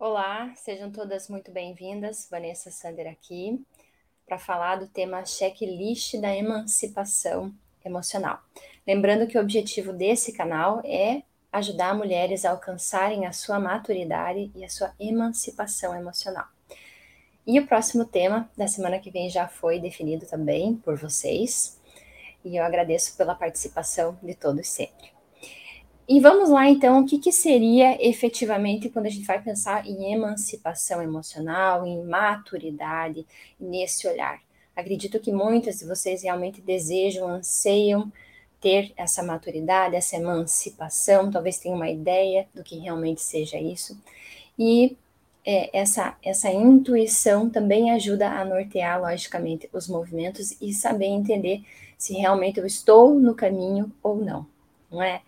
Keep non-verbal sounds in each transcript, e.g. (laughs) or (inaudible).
Olá, sejam todas muito bem-vindas. Vanessa Sander aqui para falar do tema checklist da emancipação emocional. Lembrando que o objetivo desse canal é ajudar mulheres a alcançarem a sua maturidade e a sua emancipação emocional. E o próximo tema da semana que vem já foi definido também por vocês, e eu agradeço pela participação de todos sempre. E vamos lá, então, o que, que, seria efetivamente quando a gente vai pensar em emancipação emocional, em maturidade, nesse olhar. Acredito que muitas de vocês realmente desejam, anseiam ter essa maturidade, essa emancipação, talvez tenham uma ideia do que realmente seja isso. E é, essa, essa intuição também ajuda a nortear, logicamente, os movimentos e saber entender se realmente eu estou no caminho ou não, não é?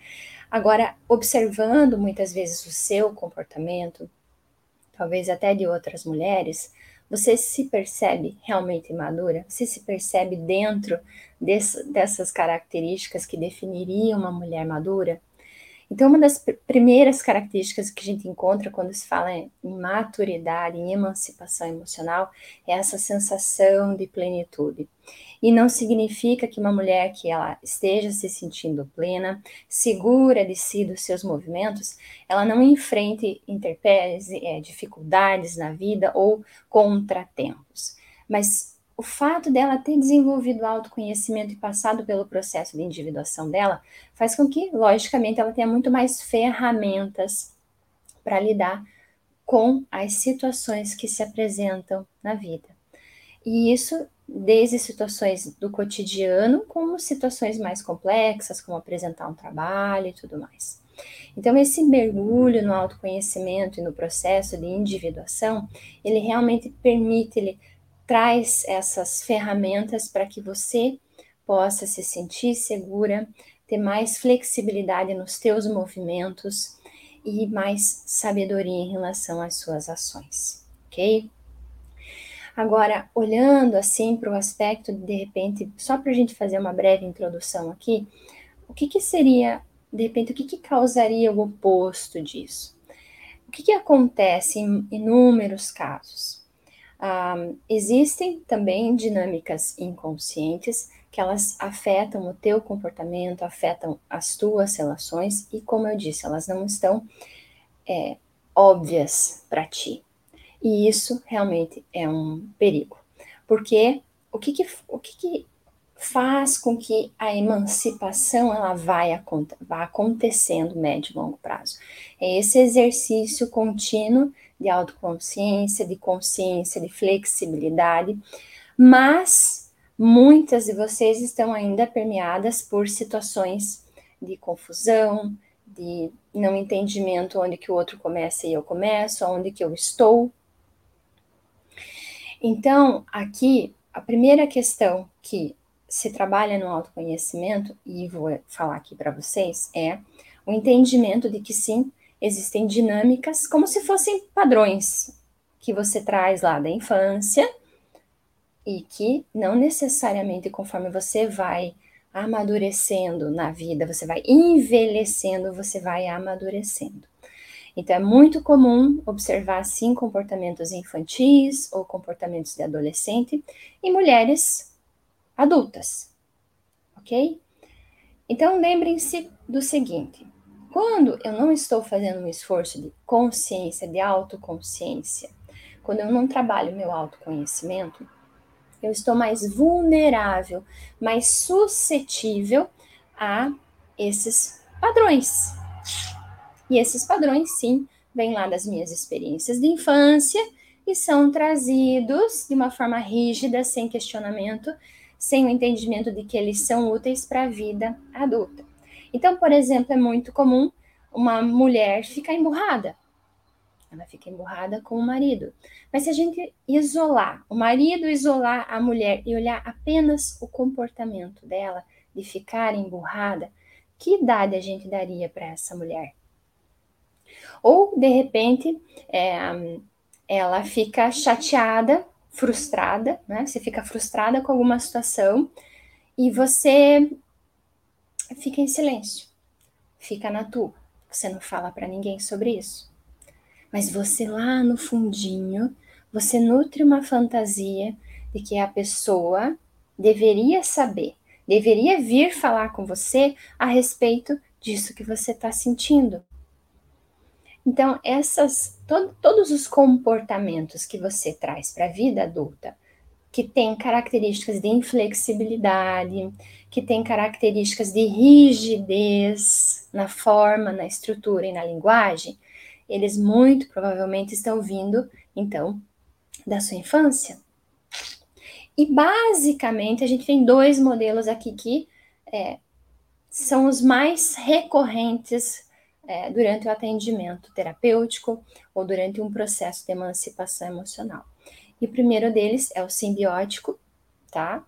Agora, observando muitas vezes o seu comportamento, talvez até de outras mulheres, você se percebe realmente madura? Você se percebe dentro desse, dessas características que definiriam uma mulher madura? Então, uma das primeiras características que a gente encontra quando se fala em maturidade, em emancipação emocional, é essa sensação de plenitude. E não significa que uma mulher que ela esteja se sentindo plena, segura de si, dos seus movimentos, ela não enfrente interpéries, é, dificuldades na vida ou contratempos. Mas o fato dela ter desenvolvido autoconhecimento e passado pelo processo de individuação dela faz com que, logicamente, ela tenha muito mais ferramentas para lidar com as situações que se apresentam na vida. E isso desde situações do cotidiano, como situações mais complexas, como apresentar um trabalho e tudo mais. Então, esse mergulho no autoconhecimento e no processo de individuação, ele realmente permite, ele traz essas ferramentas para que você possa se sentir segura, ter mais flexibilidade nos teus movimentos e mais sabedoria em relação às suas ações, ok? Agora, olhando assim para o aspecto, de repente, só para a gente fazer uma breve introdução aqui, o que, que seria, de repente, o que, que causaria o oposto disso? O que, que acontece em inúmeros casos? Um, existem também dinâmicas inconscientes que elas afetam o teu comportamento, afetam as tuas relações e, como eu disse, elas não estão é, óbvias para ti. E isso realmente é um perigo, porque o que, que o que, que, faz com que a emancipação ela vai, vai acontecendo médio e longo prazo? É esse exercício contínuo de autoconsciência, de consciência, de flexibilidade, mas muitas de vocês estão ainda permeadas por situações de confusão, de não entendimento onde que o outro começa e eu começo, onde que eu estou. Então, aqui, a primeira questão que se trabalha no autoconhecimento, e vou falar aqui para vocês, é o entendimento de que sim, existem dinâmicas como se fossem padrões que você traz lá da infância e que não necessariamente conforme você vai amadurecendo na vida, você vai envelhecendo, você vai amadurecendo. Então é muito comum observar assim comportamentos infantis ou comportamentos de adolescente em mulheres adultas, ok? Então lembrem-se do seguinte: quando eu não estou fazendo um esforço de consciência, de autoconsciência, quando eu não trabalho meu autoconhecimento, eu estou mais vulnerável, mais suscetível a esses padrões. E esses padrões, sim, vêm lá das minhas experiências de infância e são trazidos de uma forma rígida, sem questionamento, sem o entendimento de que eles são úteis para a vida adulta. Então, por exemplo, é muito comum uma mulher ficar emburrada. Ela fica emburrada com o marido. Mas se a gente isolar, o marido isolar a mulher e olhar apenas o comportamento dela de ficar emburrada, que idade a gente daria para essa mulher? Ou, de repente, é, ela fica chateada, frustrada, né? Você fica frustrada com alguma situação e você fica em silêncio, fica na tua. Você não fala para ninguém sobre isso. Mas você lá no fundinho, você nutre uma fantasia de que a pessoa deveria saber, deveria vir falar com você a respeito disso que você está sentindo. Então, essas, to, todos os comportamentos que você traz para a vida adulta, que tem características de inflexibilidade, que tem características de rigidez na forma, na estrutura e na linguagem, eles muito provavelmente estão vindo, então, da sua infância. E basicamente a gente tem dois modelos aqui que é, são os mais recorrentes é, durante o atendimento terapêutico ou durante um processo de emancipação emocional. E o primeiro deles é o simbiótico, tá?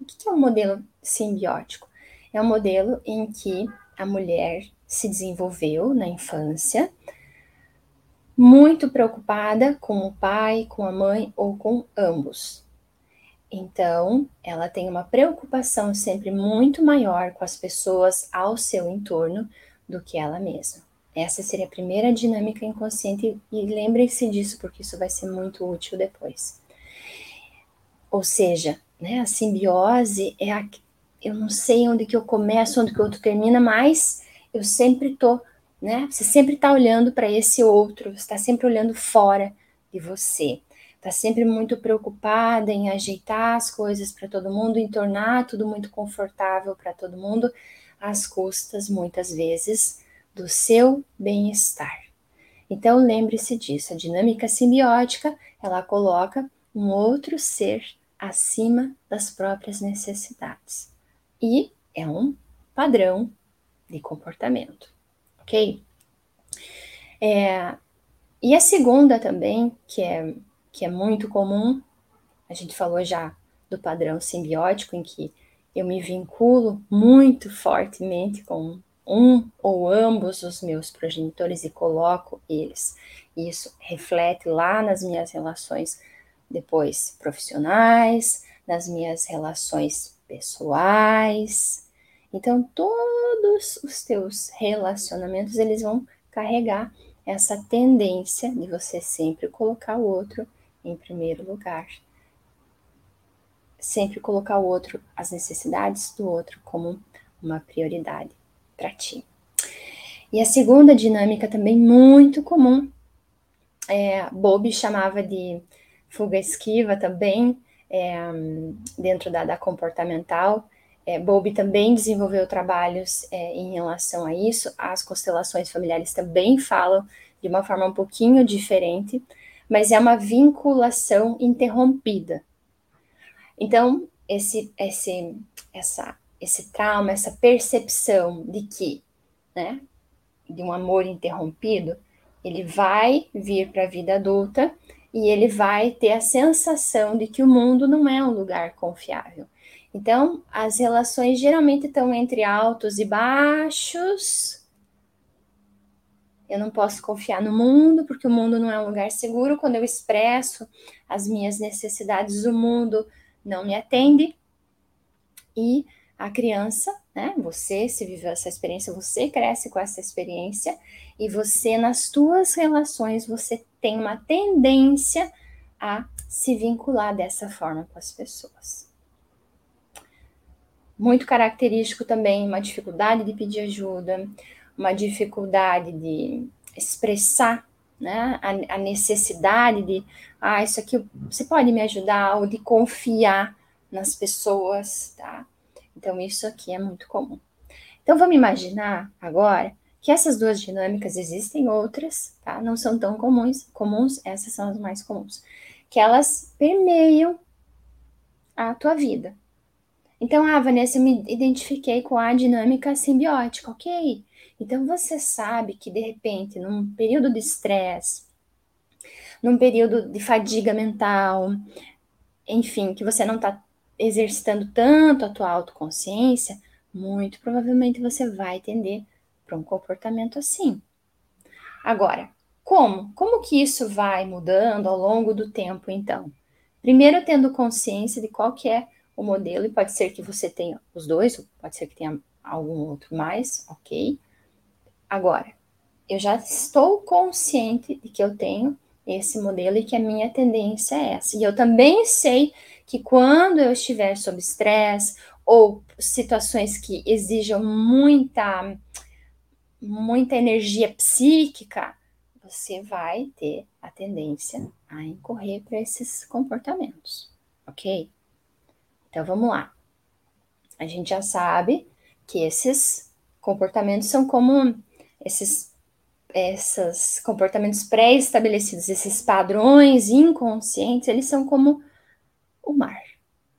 O que é um modelo simbiótico? É um modelo em que a mulher se desenvolveu na infância, muito preocupada com o pai, com a mãe ou com ambos. Então, ela tem uma preocupação sempre muito maior com as pessoas ao seu entorno do que ela mesma. Essa seria a primeira dinâmica inconsciente e lembrem-se disso porque isso vai ser muito útil depois. Ou seja, né, a simbiose é a eu não sei onde que eu começo, onde que o outro termina, mas eu sempre tô, né? Você sempre está olhando para esse outro, está sempre olhando fora de você. Está sempre muito preocupada em ajeitar as coisas para todo mundo, em tornar tudo muito confortável para todo mundo, às custas, muitas vezes, do seu bem-estar. Então lembre-se disso, a dinâmica simbiótica, ela coloca um outro ser acima das próprias necessidades. E é um padrão de comportamento, ok? É, e a segunda também, que é, que é muito comum, a gente falou já do padrão simbiótico, em que eu me vinculo muito fortemente com um ou ambos os meus progenitores e coloco eles. Isso reflete lá nas minhas relações depois profissionais, nas minhas relações pessoais. Então todos os teus relacionamentos eles vão carregar essa tendência de você sempre colocar o outro em primeiro lugar. Sempre colocar o outro, as necessidades do outro como uma prioridade para ti. E a segunda dinâmica também muito comum, é, Bobby chamava de fuga esquiva também, é, dentro da, da comportamental. É, Bowlby também desenvolveu trabalhos é, em relação a isso. As constelações familiares também falam de uma forma um pouquinho diferente, mas é uma vinculação interrompida. Então, esse, esse, essa esse trauma, essa percepção de que, né, de um amor interrompido, ele vai vir para a vida adulta e ele vai ter a sensação de que o mundo não é um lugar confiável. Então, as relações geralmente estão entre altos e baixos. Eu não posso confiar no mundo, porque o mundo não é um lugar seguro. Quando eu expresso as minhas necessidades, o mundo não me atende. E a criança, né? Você se viveu essa experiência, você cresce com essa experiência e você nas tuas relações você tem uma tendência a se vincular dessa forma com as pessoas. Muito característico também uma dificuldade de pedir ajuda, uma dificuldade de expressar né, a, a necessidade de, ah, isso aqui você pode me ajudar, ou de confiar nas pessoas, tá? Então, isso aqui é muito comum. Então, vamos imaginar agora que essas duas dinâmicas existem outras, tá? Não são tão comuns, comuns, essas são as mais comuns, que elas permeiam a tua vida. Então, ah, Vanessa, eu me identifiquei com a dinâmica simbiótica, ok? Então, você sabe que, de repente, num período de estresse, num período de fadiga mental, enfim, que você não está exercitando tanto a tua autoconsciência, muito provavelmente você vai tender para um comportamento assim. Agora, como? Como que isso vai mudando ao longo do tempo, então? Primeiro, tendo consciência de qual que é o modelo, e pode ser que você tenha os dois, pode ser que tenha algum outro mais, ok? Agora, eu já estou consciente de que eu tenho esse modelo e que a minha tendência é essa. E eu também sei que quando eu estiver sob estresse ou situações que exijam muita muita energia psíquica, você vai ter a tendência a incorrer para esses comportamentos, ok? Então vamos lá. A gente já sabe que esses comportamentos são como esses esses comportamentos pré-estabelecidos, esses padrões inconscientes, eles são como o mar.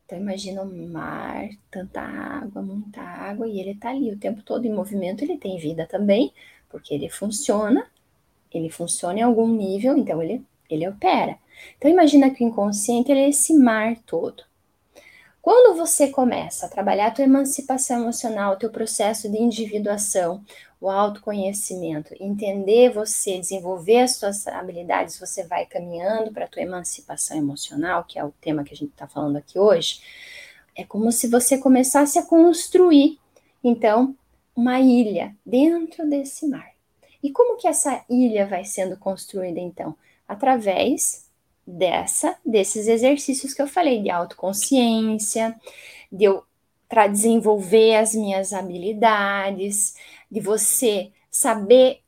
Então imagina o mar, tanta água, muita água, e ele está ali o tempo todo em movimento, ele tem vida também, porque ele funciona, ele funciona em algum nível, então ele, ele opera. Então imagina que o inconsciente é esse mar todo. Quando você começa a trabalhar a tua emancipação emocional, o teu processo de individuação, o autoconhecimento, entender você, desenvolver as suas habilidades, você vai caminhando para a tua emancipação emocional, que é o tema que a gente está falando aqui hoje, é como se você começasse a construir, então, uma ilha dentro desse mar. E como que essa ilha vai sendo construída, então? Através dessa desses exercícios que eu falei de autoconsciência, de eu para desenvolver as minhas habilidades, de você saber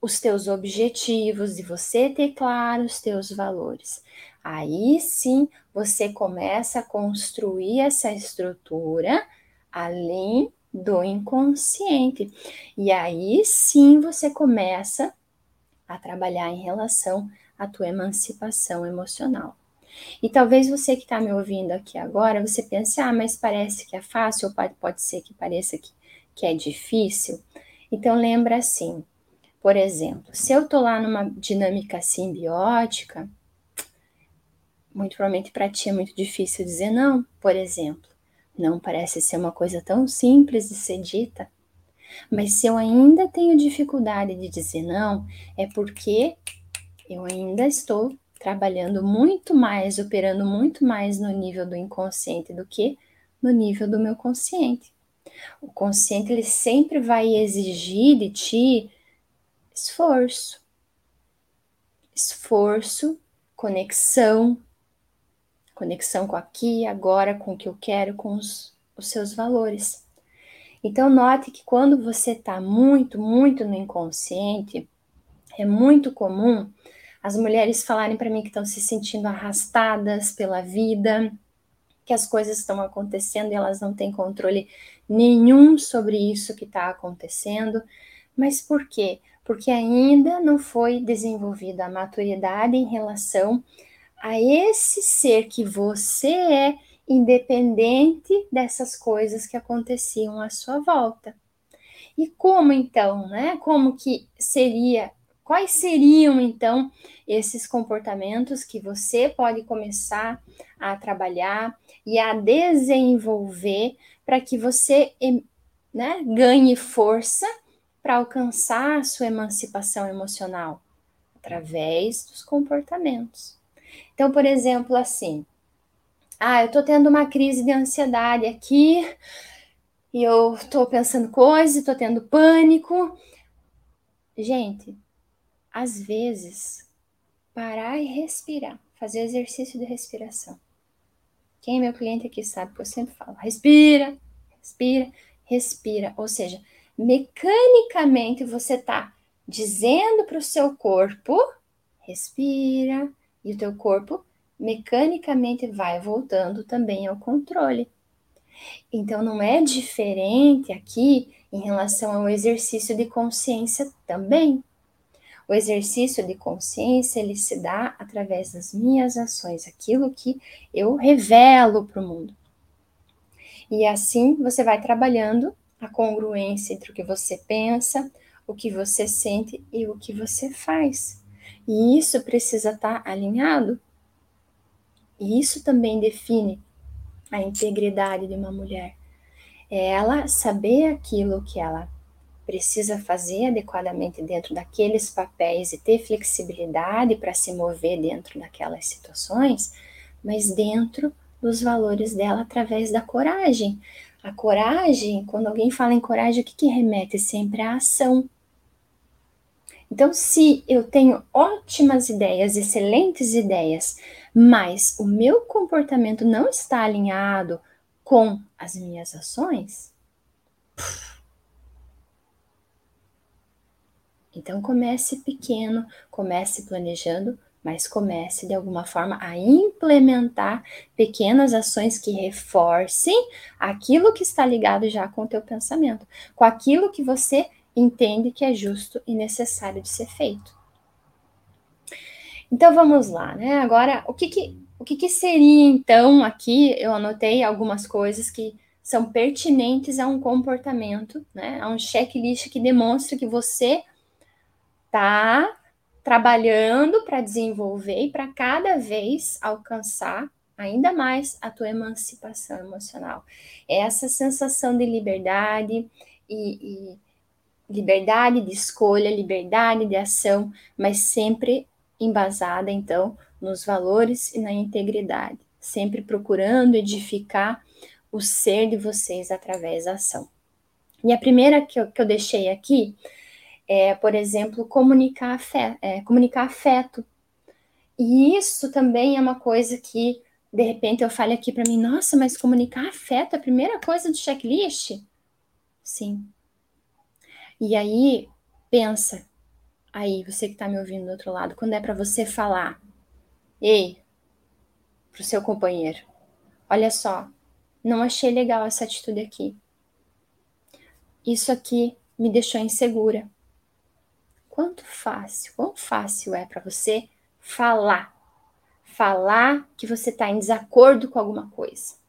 os teus objetivos, de você ter claro os teus valores. Aí sim você começa a construir essa estrutura além do inconsciente. E aí sim você começa a trabalhar em relação a tua emancipação emocional. E talvez você que está me ouvindo aqui agora, você pense, ah, mas parece que é fácil, ou pode, pode ser que pareça que, que é difícil. Então lembra assim, por exemplo, se eu estou lá numa dinâmica simbiótica, muito provavelmente para ti é muito difícil dizer não, por exemplo. Não parece ser uma coisa tão simples de ser dita. Mas se eu ainda tenho dificuldade de dizer não, é porque eu ainda estou trabalhando muito mais, operando muito mais no nível do inconsciente do que no nível do meu consciente. O consciente ele sempre vai exigir de ti esforço. Esforço, conexão, conexão com aqui, agora, com o que eu quero, com os, os seus valores. Então, note que quando você está muito, muito no inconsciente, é muito comum as mulheres falarem para mim que estão se sentindo arrastadas pela vida, que as coisas estão acontecendo e elas não têm controle nenhum sobre isso que está acontecendo. Mas por quê? Porque ainda não foi desenvolvida a maturidade em relação a esse ser que você é, independente dessas coisas que aconteciam à sua volta. E como então, né? Como que seria Quais seriam então esses comportamentos que você pode começar a trabalhar e a desenvolver para que você né, ganhe força para alcançar a sua emancipação emocional? Através dos comportamentos. Então, por exemplo, assim, ah, eu estou tendo uma crise de ansiedade aqui, e eu estou pensando coisas, estou tendo pânico. Gente, às vezes, parar e respirar, fazer exercício de respiração. Quem é meu cliente aqui sabe que eu sempre falo: respira, respira, respira. Ou seja, mecanicamente você está dizendo para o seu corpo: respira, e o teu corpo mecanicamente vai voltando também ao controle. Então, não é diferente aqui em relação ao exercício de consciência também. O exercício de consciência ele se dá através das minhas ações, aquilo que eu revelo para o mundo. E assim você vai trabalhando a congruência entre o que você pensa, o que você sente e o que você faz. E isso precisa estar tá alinhado. E isso também define a integridade de uma mulher. É ela saber aquilo que ela precisa fazer adequadamente dentro daqueles papéis e ter flexibilidade para se mover dentro daquelas situações, mas dentro dos valores dela através da coragem. A coragem, quando alguém fala em coragem, o que, que remete sempre à ação. Então, se eu tenho ótimas ideias, excelentes ideias, mas o meu comportamento não está alinhado com as minhas ações, então comece pequeno, comece planejando, mas comece de alguma forma a implementar pequenas ações que reforcem aquilo que está ligado já com o teu pensamento, com aquilo que você entende que é justo e necessário de ser feito. Então vamos lá, né? Agora, o que que, o que, que seria então aqui? Eu anotei algumas coisas que são pertinentes a um comportamento, né? A um checklist que demonstra que você está trabalhando para desenvolver e para cada vez alcançar ainda mais a tua emancipação emocional. Essa sensação de liberdade e, e liberdade de escolha, liberdade de ação, mas sempre embasada, então, nos valores e na integridade, sempre procurando edificar o ser de vocês através da ação. E a primeira que eu, que eu deixei aqui é, por exemplo, comunicar afeto, é, comunicar afeto. E isso também é uma coisa que, de repente, eu falo aqui para mim, nossa, mas comunicar afeto é a primeira coisa do checklist? Sim, e aí, pensa, aí, você que está me ouvindo do outro lado, quando é para você falar, ei, pro seu companheiro, olha só, não achei legal essa atitude aqui. Isso aqui me deixou insegura. Quanto fácil, quão fácil é para você falar. Falar que você está em desacordo com alguma coisa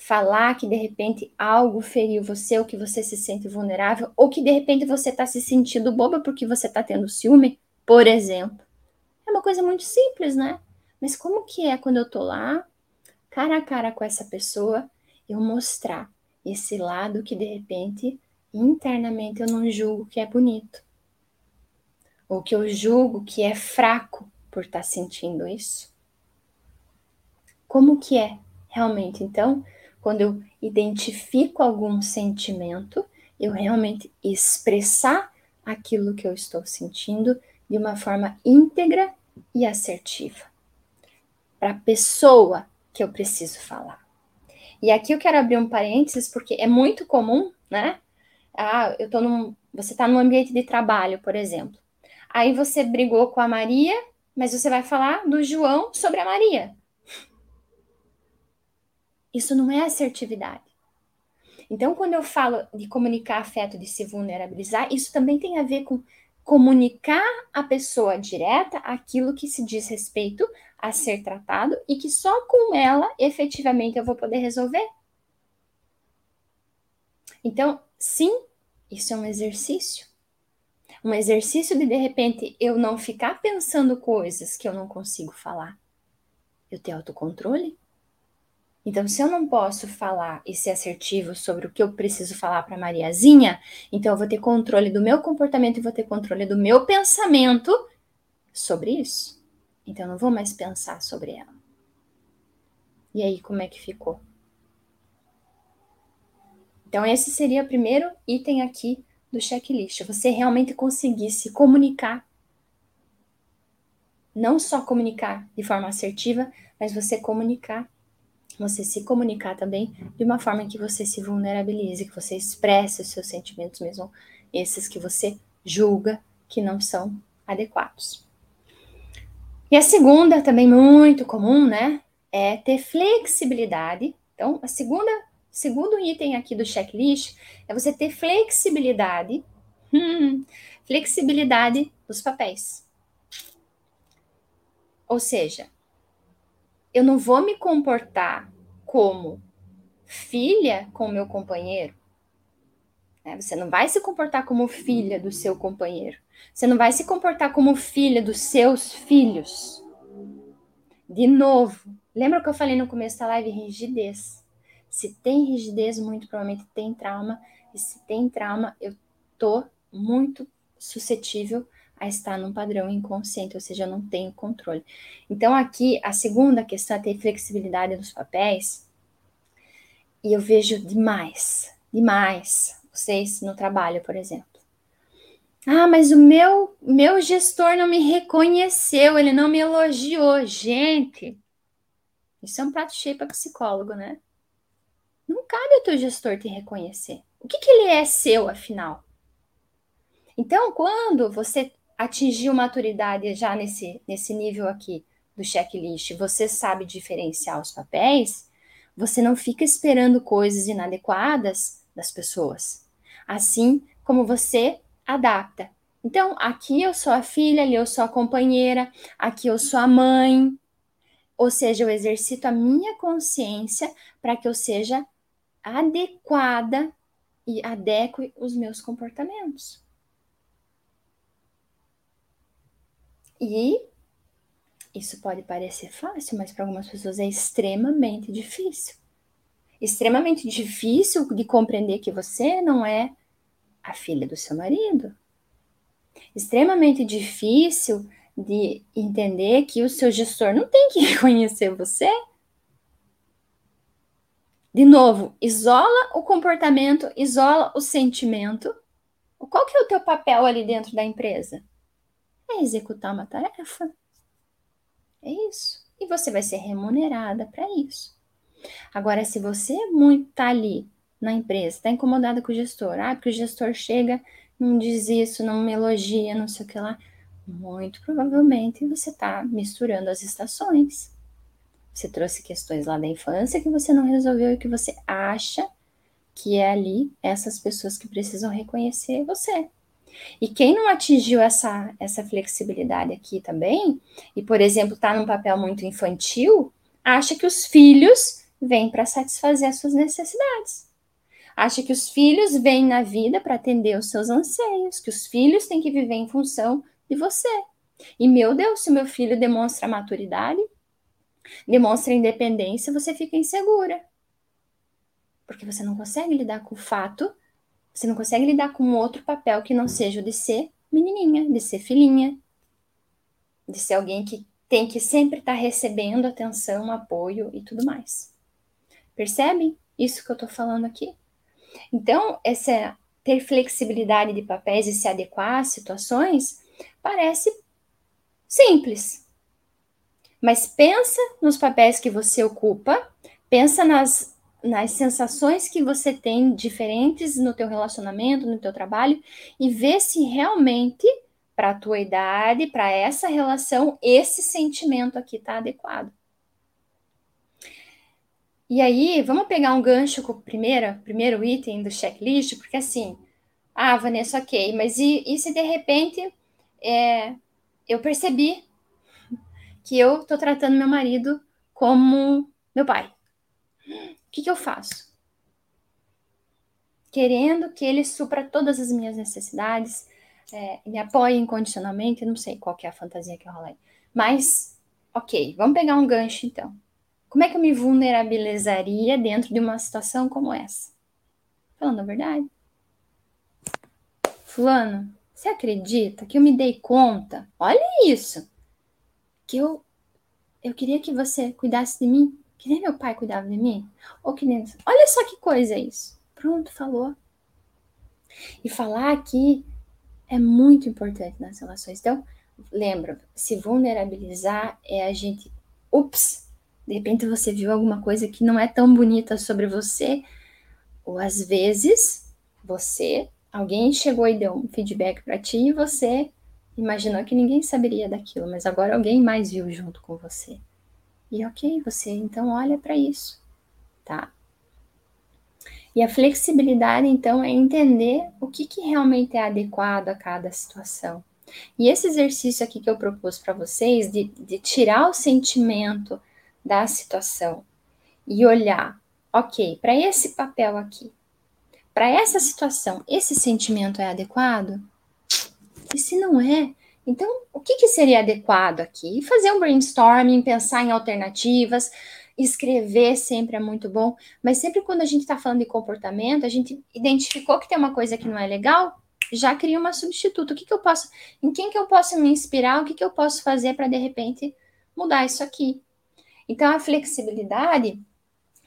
falar que de repente algo feriu você, ou que você se sente vulnerável, ou que de repente você está se sentindo boba porque você está tendo ciúme, por exemplo. É uma coisa muito simples, né? Mas como que é quando eu tô lá, cara a cara com essa pessoa, eu mostrar esse lado que de repente internamente eu não julgo que é bonito, ou que eu julgo que é fraco por estar tá sentindo isso? Como que é realmente? Então, quando eu identifico algum sentimento, eu realmente expressar aquilo que eu estou sentindo de uma forma íntegra e assertiva. Para a pessoa que eu preciso falar. E aqui eu quero abrir um parênteses porque é muito comum, né? Ah, eu tô num, você está num ambiente de trabalho, por exemplo. Aí você brigou com a Maria, mas você vai falar do João sobre a Maria. Isso não é assertividade. Então, quando eu falo de comunicar afeto, de se vulnerabilizar, isso também tem a ver com comunicar à pessoa direta aquilo que se diz respeito a ser tratado e que só com ela efetivamente eu vou poder resolver. Então, sim, isso é um exercício. Um exercício de de repente eu não ficar pensando coisas que eu não consigo falar. Eu ter autocontrole. Então, se eu não posso falar e ser assertivo sobre o que eu preciso falar para Mariazinha, então eu vou ter controle do meu comportamento e vou ter controle do meu pensamento sobre isso. Então, eu não vou mais pensar sobre ela. E aí, como é que ficou? Então, esse seria o primeiro item aqui do checklist. Você realmente conseguir se comunicar. Não só comunicar de forma assertiva, mas você comunicar você se comunicar também de uma forma que você se vulnerabilize, que você expresse os seus sentimentos, mesmo esses que você julga que não são adequados. E a segunda, também muito comum, né, é ter flexibilidade. Então, a segunda, segundo item aqui do checklist é você ter flexibilidade, hum, flexibilidade dos papéis. Ou seja, eu não vou me comportar como filha com meu companheiro. Né? Você não vai se comportar como filha do seu companheiro. Você não vai se comportar como filha dos seus filhos. De novo, lembra que eu falei no começo da live? Rigidez. Se tem rigidez, muito provavelmente tem trauma. E se tem trauma, eu tô muito suscetível a estar num padrão inconsciente, ou seja, eu não tenho controle. Então, aqui, a segunda questão é ter flexibilidade nos papéis, e eu vejo demais, demais, vocês no trabalho, por exemplo. Ah, mas o meu, meu gestor não me reconheceu, ele não me elogiou. Gente, isso é um prato cheio para psicólogo, né? Não cabe ao teu gestor te reconhecer. O que, que ele é seu, afinal? Então, quando você atingiu maturidade já nesse, nesse nível aqui do checklist, você sabe diferenciar os papéis, você não fica esperando coisas inadequadas das pessoas. Assim como você adapta. Então, aqui eu sou a filha, ali eu sou a companheira, aqui eu sou a mãe. Ou seja, eu exercito a minha consciência para que eu seja adequada e adeque os meus comportamentos. E isso pode parecer fácil, mas para algumas pessoas é extremamente difícil. Extremamente difícil de compreender que você não é a filha do seu marido. Extremamente difícil de entender que o seu gestor não tem que (laughs) reconhecer você. De novo, isola o comportamento, isola o sentimento. Qual que é o teu papel ali dentro da empresa? É executar uma tarefa. É isso. E você vai ser remunerada para isso. Agora, se você é muito tá ali na empresa, está incomodada com o gestor, ah, porque o gestor chega, não diz isso, não me elogia, não sei o que lá, muito provavelmente você está misturando as estações. Você trouxe questões lá da infância que você não resolveu e que você acha que é ali essas pessoas que precisam reconhecer você. E quem não atingiu essa, essa flexibilidade aqui também, e por exemplo está num papel muito infantil, acha que os filhos vêm para satisfazer as suas necessidades. Acha que os filhos vêm na vida para atender os seus anseios, que os filhos têm que viver em função de você. E meu Deus, se meu filho demonstra maturidade, demonstra independência, você fica insegura. Porque você não consegue lidar com o fato, você não consegue lidar com outro papel que não seja o de ser menininha, de ser filhinha, de ser alguém que tem que sempre estar tá recebendo atenção, apoio e tudo mais. Percebem isso que eu estou falando aqui? Então, essa ter flexibilidade de papéis e se adequar às situações parece simples. Mas pensa nos papéis que você ocupa, pensa nas, nas sensações que você tem diferentes no teu relacionamento, no teu trabalho e vê se realmente para a tua idade, para essa relação, esse sentimento aqui está adequado. E aí, vamos pegar um gancho com o primeiro, primeiro item do checklist, porque assim, ah, Vanessa, ok, mas e, e se de repente é, eu percebi que eu tô tratando meu marido como meu pai? O que, que eu faço? Querendo que ele supra todas as minhas necessidades, é, me apoie incondicionalmente, não sei qual que é a fantasia que eu rolei. Mas, ok, vamos pegar um gancho então. Como é que eu me vulnerabilizaria dentro de uma situação como essa? Falando a verdade. Fulano, você acredita que eu me dei conta? Olha isso! Que eu, eu queria que você cuidasse de mim, que nem meu pai cuidava de mim. Ou que nem. Olha só que coisa isso. Pronto, falou. E falar aqui é muito importante nas relações. Então, lembra, se vulnerabilizar é a gente. Ups, de repente você viu alguma coisa que não é tão bonita sobre você, ou às vezes você, alguém chegou e deu um feedback para ti e você imaginou que ninguém saberia daquilo, mas agora alguém mais viu junto com você. E ok, você então olha para isso, tá? E a flexibilidade, então, é entender o que, que realmente é adequado a cada situação. E esse exercício aqui que eu propus para vocês, de, de tirar o sentimento da situação e olhar, ok, para esse papel aqui, para essa situação, esse sentimento é adequado? E se não é, então o que, que seria adequado aqui? Fazer um brainstorming, pensar em alternativas, escrever sempre é muito bom, mas sempre quando a gente está falando de comportamento, a gente identificou que tem uma coisa que não é legal, já cria uma substituta. O que, que eu posso, em quem que eu posso me inspirar? O que, que eu posso fazer para de repente mudar isso aqui? Então, a flexibilidade,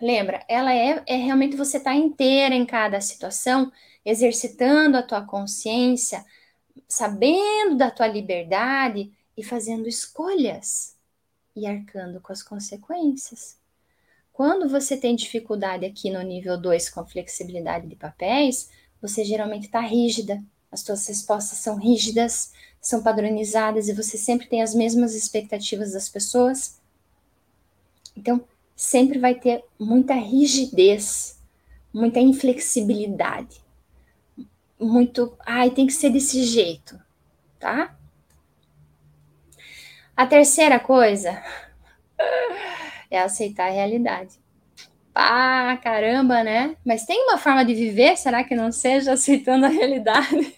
lembra, ela é, é realmente você estar tá inteira em cada situação, exercitando a tua consciência, sabendo da tua liberdade e fazendo escolhas e arcando com as consequências. Quando você tem dificuldade aqui no nível 2 com flexibilidade de papéis, você geralmente está rígida, as suas respostas são rígidas, são padronizadas e você sempre tem as mesmas expectativas das pessoas. Então, sempre vai ter muita rigidez, muita inflexibilidade. Muito, ai, tem que ser desse jeito, tá? A terceira coisa (laughs) é aceitar a realidade. Pá, caramba, né? Mas tem uma forma de viver, será que não seja aceitando a realidade?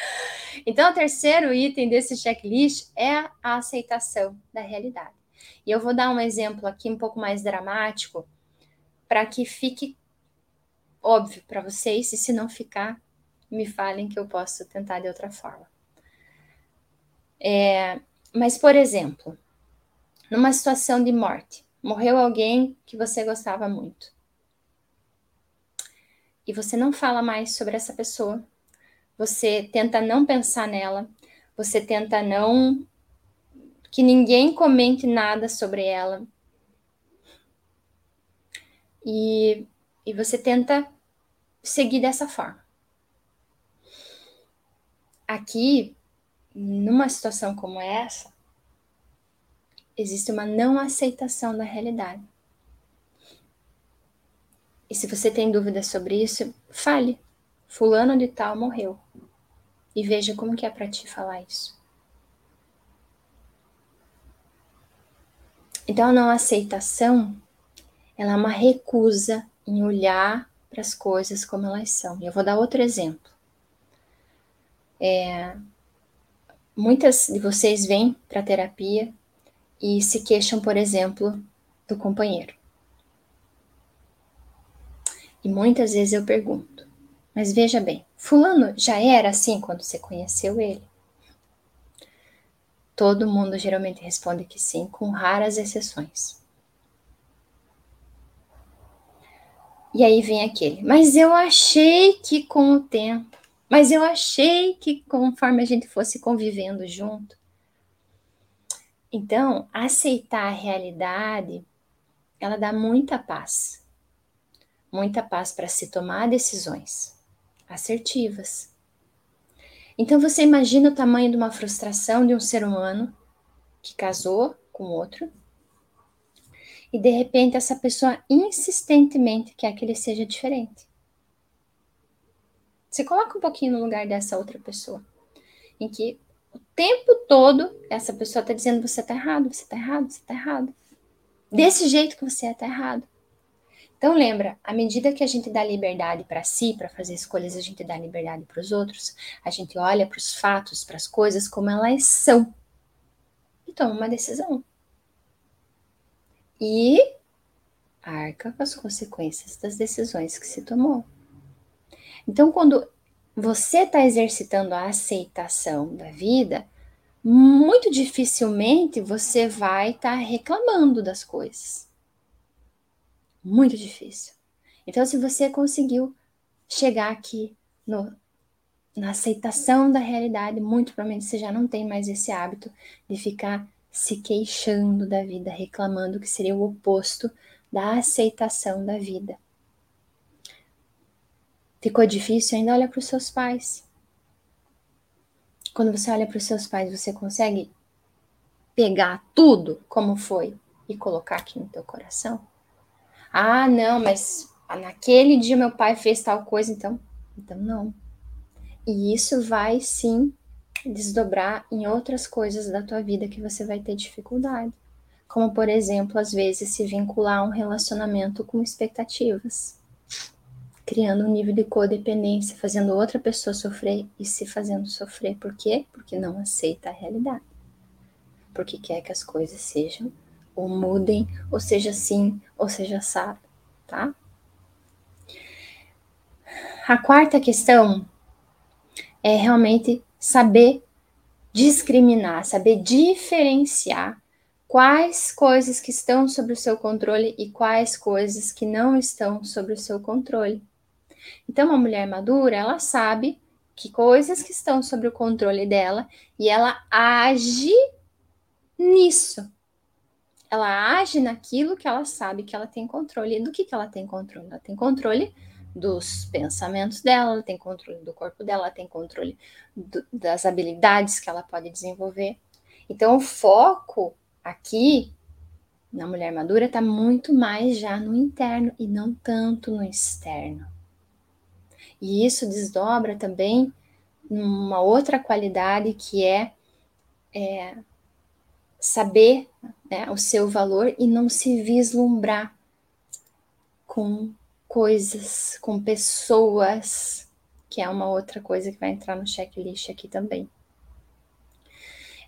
(laughs) então, o terceiro item desse checklist é a aceitação da realidade. E eu vou dar um exemplo aqui um pouco mais dramático para que fique óbvio para vocês, e se não ficar, me falem que eu posso tentar de outra forma. É, mas, por exemplo, numa situação de morte, morreu alguém que você gostava muito. E você não fala mais sobre essa pessoa. Você tenta não pensar nela. Você tenta não que ninguém comente nada sobre ela. E, e você tenta seguir dessa forma. Aqui, numa situação como essa, existe uma não aceitação da realidade. E se você tem dúvidas sobre isso, fale. Fulano de tal morreu. E veja como que é para ti falar isso. Então a não aceitação, ela é uma recusa em olhar para as coisas como elas são. E eu vou dar outro exemplo. É, muitas de vocês vêm para terapia e se queixam, por exemplo, do companheiro. E muitas vezes eu pergunto, mas veja bem, Fulano já era assim quando você conheceu ele? Todo mundo geralmente responde que sim, com raras exceções. E aí vem aquele, mas eu achei que com o tempo, mas eu achei que conforme a gente fosse convivendo junto, então, aceitar a realidade, ela dá muita paz. Muita paz para se tomar decisões assertivas. Então, você imagina o tamanho de uma frustração de um ser humano que casou com outro e de repente essa pessoa insistentemente quer que ele seja diferente. Você coloca um pouquinho no lugar dessa outra pessoa, em que o tempo todo, essa pessoa está dizendo: você está errado, você está errado, você está errado. Desse jeito que você é, está errado. Então, lembra, à medida que a gente dá liberdade para si, para fazer escolhas, a gente dá liberdade para os outros, a gente olha para os fatos, para as coisas como elas são e toma uma decisão. E arca com as consequências das decisões que se tomou. Então, quando você está exercitando a aceitação da vida, muito dificilmente você vai estar tá reclamando das coisas. Muito difícil. Então, se você conseguiu chegar aqui no, na aceitação da realidade, muito provavelmente você já não tem mais esse hábito de ficar se queixando da vida, reclamando, que seria o oposto da aceitação da vida. Ficou difícil? Ainda olha para os seus pais. Quando você olha para os seus pais, você consegue pegar tudo como foi e colocar aqui no teu coração? Ah, não, mas naquele dia meu pai fez tal coisa, então, então não. E isso vai sim desdobrar em outras coisas da tua vida que você vai ter dificuldade. Como, por exemplo, às vezes se vincular a um relacionamento com expectativas criando um nível de codependência, fazendo outra pessoa sofrer e se fazendo sofrer. Por quê? Porque não aceita a realidade. Porque quer que as coisas sejam ou mudem, ou seja assim, ou seja assado, tá? A quarta questão é realmente saber discriminar, saber diferenciar quais coisas que estão sob o seu controle e quais coisas que não estão sob o seu controle. Então, uma mulher madura, ela sabe que coisas que estão sob o controle dela e ela age nisso. Ela age naquilo que ela sabe que ela tem controle. E do que, que ela tem controle? Ela tem controle dos pensamentos dela, ela tem controle do corpo dela, ela tem controle do, das habilidades que ela pode desenvolver. Então, o foco aqui na mulher madura está muito mais já no interno e não tanto no externo. E isso desdobra também uma outra qualidade que é, é saber né, o seu valor e não se vislumbrar com coisas, com pessoas, que é uma outra coisa que vai entrar no checklist aqui também.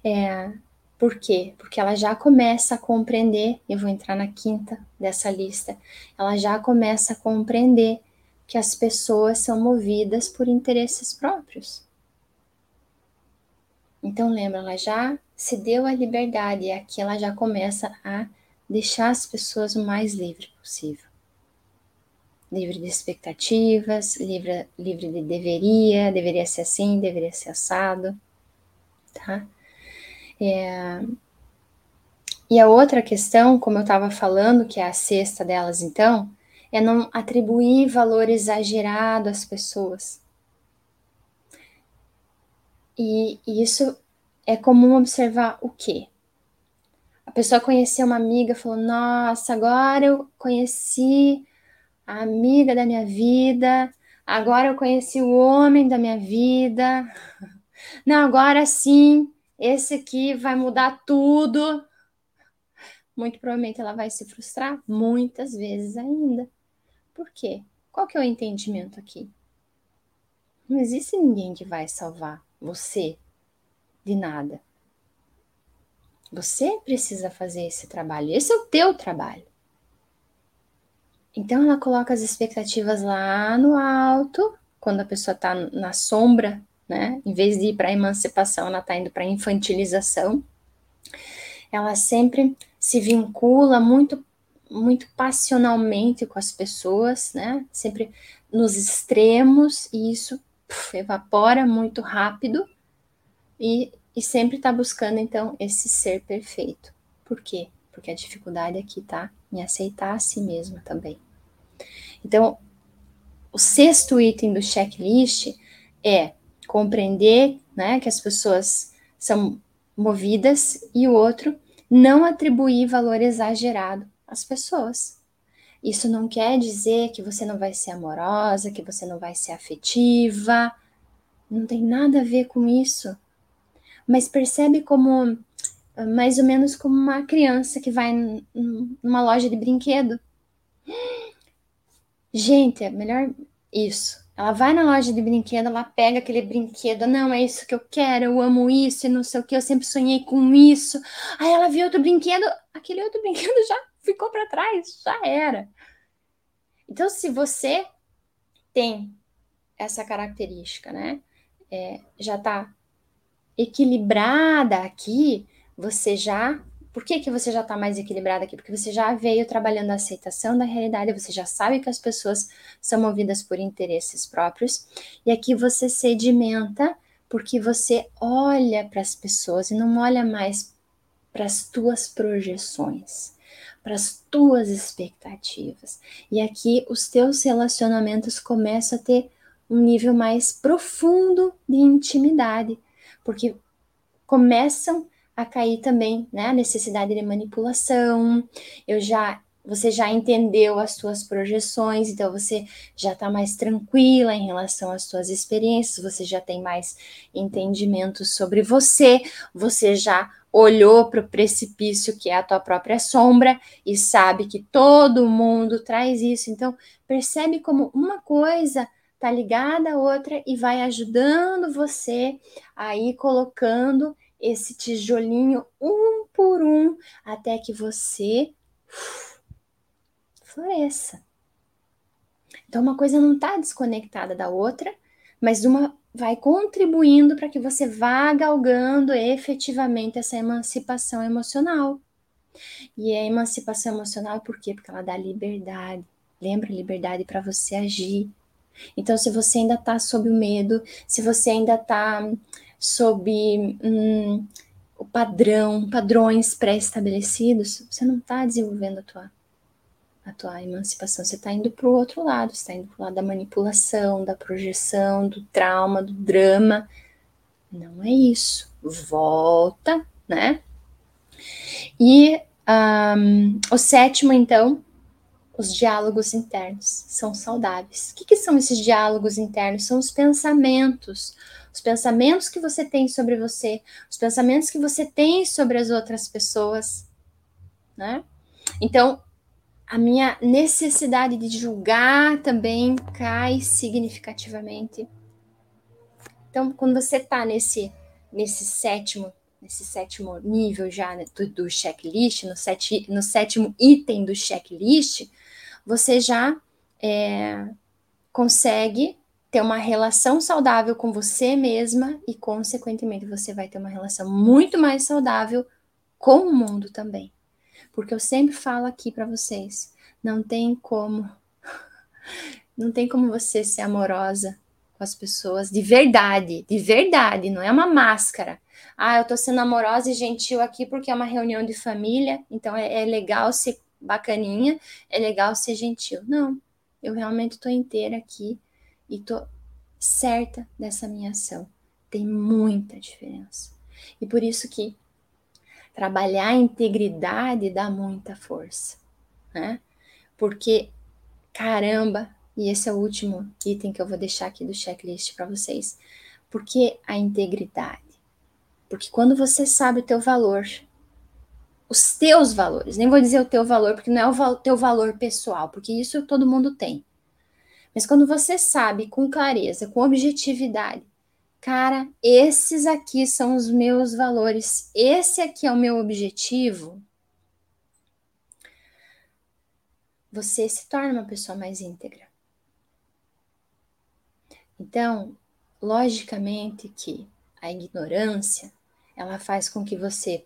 É, por quê? Porque ela já começa a compreender, eu vou entrar na quinta dessa lista, ela já começa a compreender que as pessoas são movidas por interesses próprios. Então, lembra, ela já se deu a liberdade e aqui ela já começa a deixar as pessoas o mais livre possível. Livre de expectativas, livre, livre de deveria, deveria ser assim, deveria ser assado, tá? É... E a outra questão, como eu estava falando, que é a sexta delas, então, é não atribuir valor exagerado às pessoas. E, e isso é comum observar o quê? A pessoa conheceu uma amiga, falou: Nossa, agora eu conheci a amiga da minha vida, agora eu conheci o homem da minha vida. (laughs) Não, agora sim, esse aqui vai mudar tudo. Muito provavelmente ela vai se frustrar muitas vezes ainda. Por quê? Qual que é o entendimento aqui? Não existe ninguém que vai salvar você de nada. Você precisa fazer esse trabalho. Esse é o teu trabalho. Então ela coloca as expectativas lá no alto, quando a pessoa está na sombra, né? Em vez de ir para a emancipação, ela está indo para a infantilização. Ela sempre se vincula muito muito passionalmente com as pessoas, né? Sempre nos extremos, e isso puf, evapora muito rápido e, e sempre está buscando, então, esse ser perfeito. Por quê? Porque a dificuldade aqui está em aceitar a si mesma também. Então, o sexto item do checklist é compreender né, que as pessoas são movidas e o outro, não atribuir valor exagerado as pessoas. Isso não quer dizer que você não vai ser amorosa, que você não vai ser afetiva. Não tem nada a ver com isso. Mas percebe como mais ou menos como uma criança que vai numa loja de brinquedo. Gente, é melhor isso. Ela vai na loja de brinquedo, ela pega aquele brinquedo, não, é isso que eu quero, eu amo isso e não sei o que, eu sempre sonhei com isso. Aí ela viu outro brinquedo, aquele outro (laughs) brinquedo já ficou para trás, já era. Então, se você tem essa característica, né, é, já está equilibrada aqui, você já. Por que, que você já está mais equilibrada aqui? Porque você já veio trabalhando a aceitação da realidade, você já sabe que as pessoas são movidas por interesses próprios, e aqui você sedimenta porque você olha para as pessoas e não olha mais para as tuas projeções para as tuas expectativas. E aqui os teus relacionamentos começam a ter um nível mais profundo de intimidade, porque começam a cair também, né, a necessidade de manipulação. Eu já você já entendeu as suas projeções, então você já está mais tranquila em relação às suas experiências, você já tem mais entendimento sobre você, você já olhou para o precipício que é a tua própria sombra e sabe que todo mundo traz isso. Então, percebe como uma coisa tá ligada à outra e vai ajudando você a ir colocando esse tijolinho um por um até que você floresça. Então, uma coisa não está desconectada da outra, mas uma vai contribuindo para que você vá galgando efetivamente essa emancipação emocional. E a emancipação emocional por quê? Porque ela dá liberdade. Lembra liberdade para você agir. Então, se você ainda está sob o medo, se você ainda está sob hum, o padrão, padrões pré-estabelecidos, você não está desenvolvendo a tua, a tua emancipação, você está indo para o outro lado, está indo para o lado da manipulação, da projeção, do trauma, do drama. Não é isso. Volta, né? E um, o sétimo, então, os diálogos internos são saudáveis. O que, que, são esses diálogos internos? São os pensamentos. Os pensamentos que você tem sobre você, os pensamentos que você tem sobre as outras pessoas, né? Então, a minha necessidade de julgar também cai significativamente. Então, quando você está nesse, nesse sétimo nesse sétimo nível já né, do, do checklist, no, sete, no sétimo item do checklist, você já é, consegue ter uma relação saudável com você mesma e, consequentemente, você vai ter uma relação muito mais saudável com o mundo também. Porque eu sempre falo aqui para vocês, não tem como (laughs) não tem como você ser amorosa com as pessoas de verdade, de verdade, não é uma máscara. Ah, eu tô sendo amorosa e gentil aqui porque é uma reunião de família, então é, é legal ser bacaninha, é legal ser gentil. Não, eu realmente tô inteira aqui e tô certa dessa minha ação. Tem muita diferença. E por isso que trabalhar a integridade dá muita força, né? Porque caramba, e esse é o último item que eu vou deixar aqui do checklist para vocês. Porque a integridade porque quando você sabe o teu valor, os teus valores, nem vou dizer o teu valor, porque não é o teu valor pessoal, porque isso todo mundo tem. Mas quando você sabe com clareza, com objetividade, cara, esses aqui são os meus valores, esse aqui é o meu objetivo, você se torna uma pessoa mais íntegra. Então, logicamente que a ignorância ela faz com que você,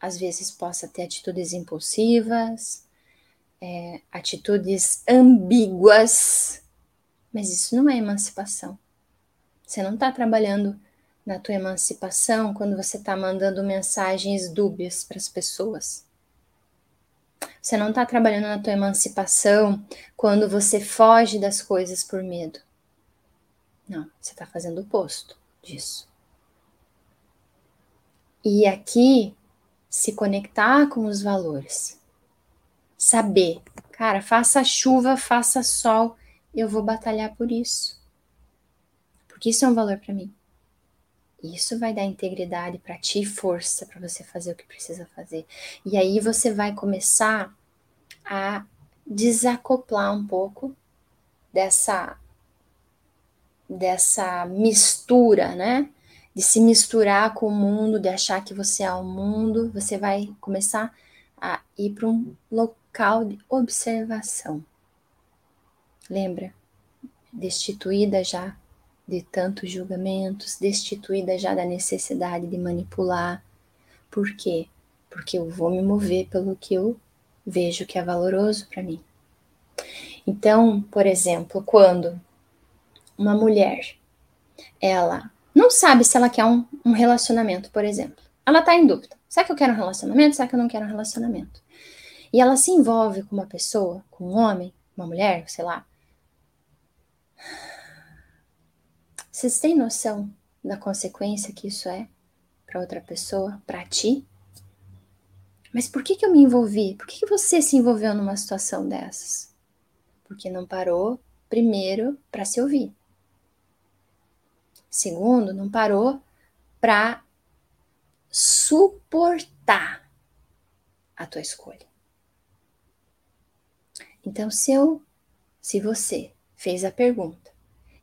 às vezes, possa ter atitudes impulsivas, é, atitudes ambíguas, mas isso não é emancipação. Você não está trabalhando na tua emancipação quando você está mandando mensagens dúbias para as pessoas. Você não está trabalhando na tua emancipação quando você foge das coisas por medo. Não, você está fazendo o oposto disso. E aqui se conectar com os valores. Saber, cara, faça chuva, faça sol, eu vou batalhar por isso. Porque isso é um valor para mim. Isso vai dar integridade para ti, força para você fazer o que precisa fazer. E aí você vai começar a desacoplar um pouco dessa dessa mistura, né? de se misturar com o mundo, de achar que você é o mundo, você vai começar a ir para um local de observação. Lembra? Destituída já de tantos julgamentos, destituída já da necessidade de manipular. Por quê? Porque eu vou me mover pelo que eu vejo que é valoroso para mim. Então, por exemplo, quando uma mulher ela não sabe se ela quer um, um relacionamento, por exemplo. Ela está em dúvida. Será que eu quero um relacionamento? Será que eu não quero um relacionamento? E ela se envolve com uma pessoa, com um homem, uma mulher, sei lá. Vocês têm noção da consequência que isso é para outra pessoa, para ti? Mas por que, que eu me envolvi? Por que, que você se envolveu numa situação dessas? Porque não parou primeiro para se ouvir. Segundo, não parou para suportar a tua escolha. Então, se eu, se você fez a pergunta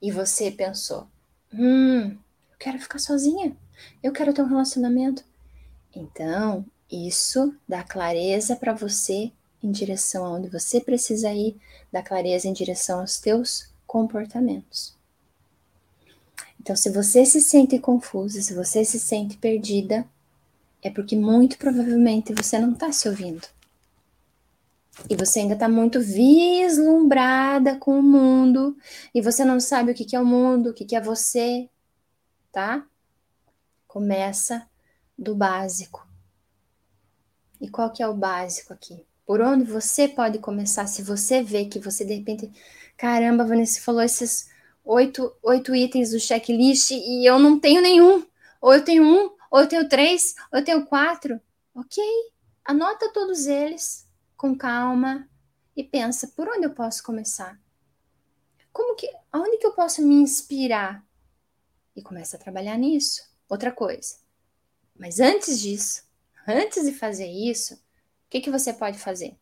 e você pensou, hum, eu quero ficar sozinha, eu quero ter um relacionamento, então isso dá clareza para você em direção aonde você precisa ir, dá clareza em direção aos teus comportamentos. Então, se você se sente confusa, se você se sente perdida, é porque muito provavelmente você não está se ouvindo. E você ainda está muito vislumbrada com o mundo e você não sabe o que, que é o mundo, o que, que é você, tá? Começa do básico. E qual que é o básico aqui? Por onde você pode começar se você vê que você de repente, caramba, Vanessa falou esses oito, oito itens do checklist e eu não tenho nenhum. Ou eu tenho um, ou eu tenho três, ou eu tenho quatro. Ok, anota todos eles com calma e pensa por onde eu posso começar. Como que, aonde que eu posso me inspirar? E começa a trabalhar nisso. Outra coisa. Mas antes disso, antes de fazer isso, o que, que você pode fazer?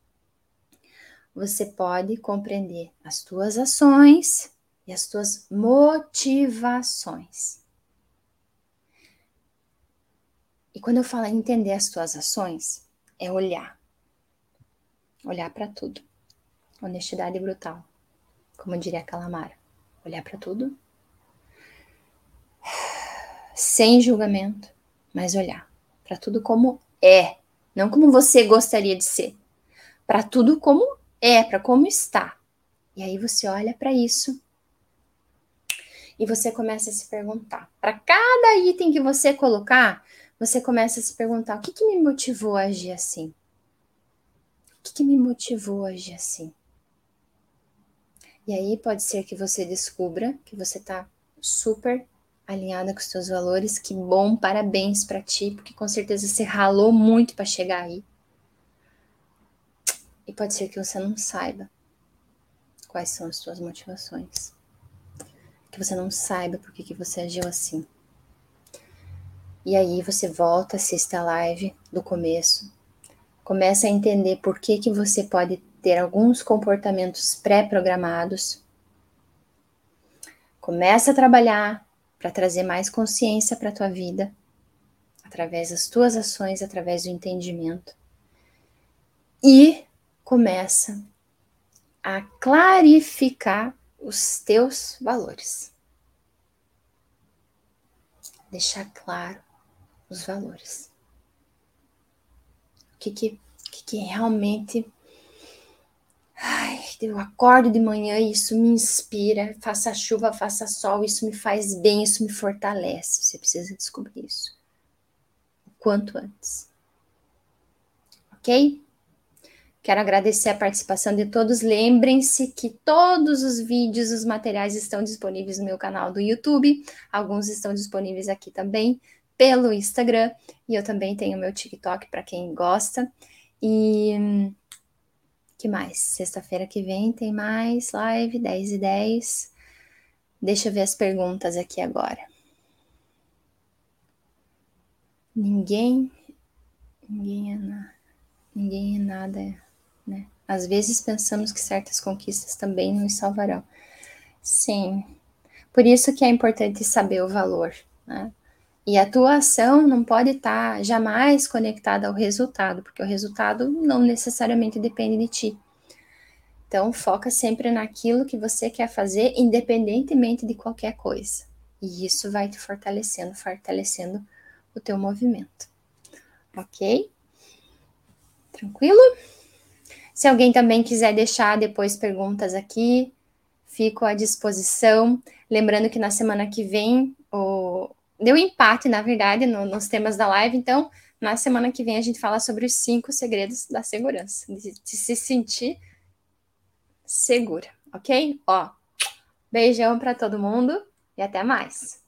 Você pode compreender as tuas ações e as tuas motivações. E quando eu falo entender as tuas ações, é olhar olhar para tudo. Honestidade brutal, como diria Calamara. Olhar para tudo sem julgamento, mas olhar para tudo como é, não como você gostaria de ser. Para tudo como é, para como está. E aí você olha para isso e você começa a se perguntar. Para cada item que você colocar, você começa a se perguntar: o que, que me motivou a agir assim? Que, me motivou hoje assim? E aí pode ser que você descubra que você está super alinhada com os seus valores. Que bom, parabéns para ti, porque com certeza você ralou muito para chegar aí. E pode ser que você não saiba quais são as suas motivações. Que você não saiba por que, que você agiu assim. E aí você volta, assiste a live do começo, Começa a entender por que, que você pode ter alguns comportamentos pré-programados. Começa a trabalhar para trazer mais consciência para a tua vida, através das tuas ações, através do entendimento. E começa a clarificar os teus valores. Deixar claro os valores que, que, que realmente. Ai, eu acordo de manhã e isso me inspira, faça chuva, faça sol, isso me faz bem, isso me fortalece. Você precisa descobrir isso o quanto antes. Ok? Quero agradecer a participação de todos. Lembrem-se que todos os vídeos, os materiais estão disponíveis no meu canal do YouTube. Alguns estão disponíveis aqui também pelo Instagram e eu também tenho meu TikTok para quem gosta. E que mais? Sexta-feira que vem tem mais live 10 e 10. Deixa eu ver as perguntas aqui agora. Ninguém ninguém é nada, ninguém é nada, né? Às vezes pensamos que certas conquistas também nos salvarão. Sim. Por isso que é importante saber o valor, né? E a tua ação não pode estar tá jamais conectada ao resultado, porque o resultado não necessariamente depende de ti. Então, foca sempre naquilo que você quer fazer, independentemente de qualquer coisa. E isso vai te fortalecendo, fortalecendo o teu movimento. Ok? Tranquilo? Se alguém também quiser deixar depois perguntas aqui, fico à disposição. Lembrando que na semana que vem o, deu empate, na verdade, no, nos temas da live. Então, na semana que vem a gente fala sobre os cinco segredos da segurança, de, de se sentir segura, ok? Ó, beijão para todo mundo e até mais.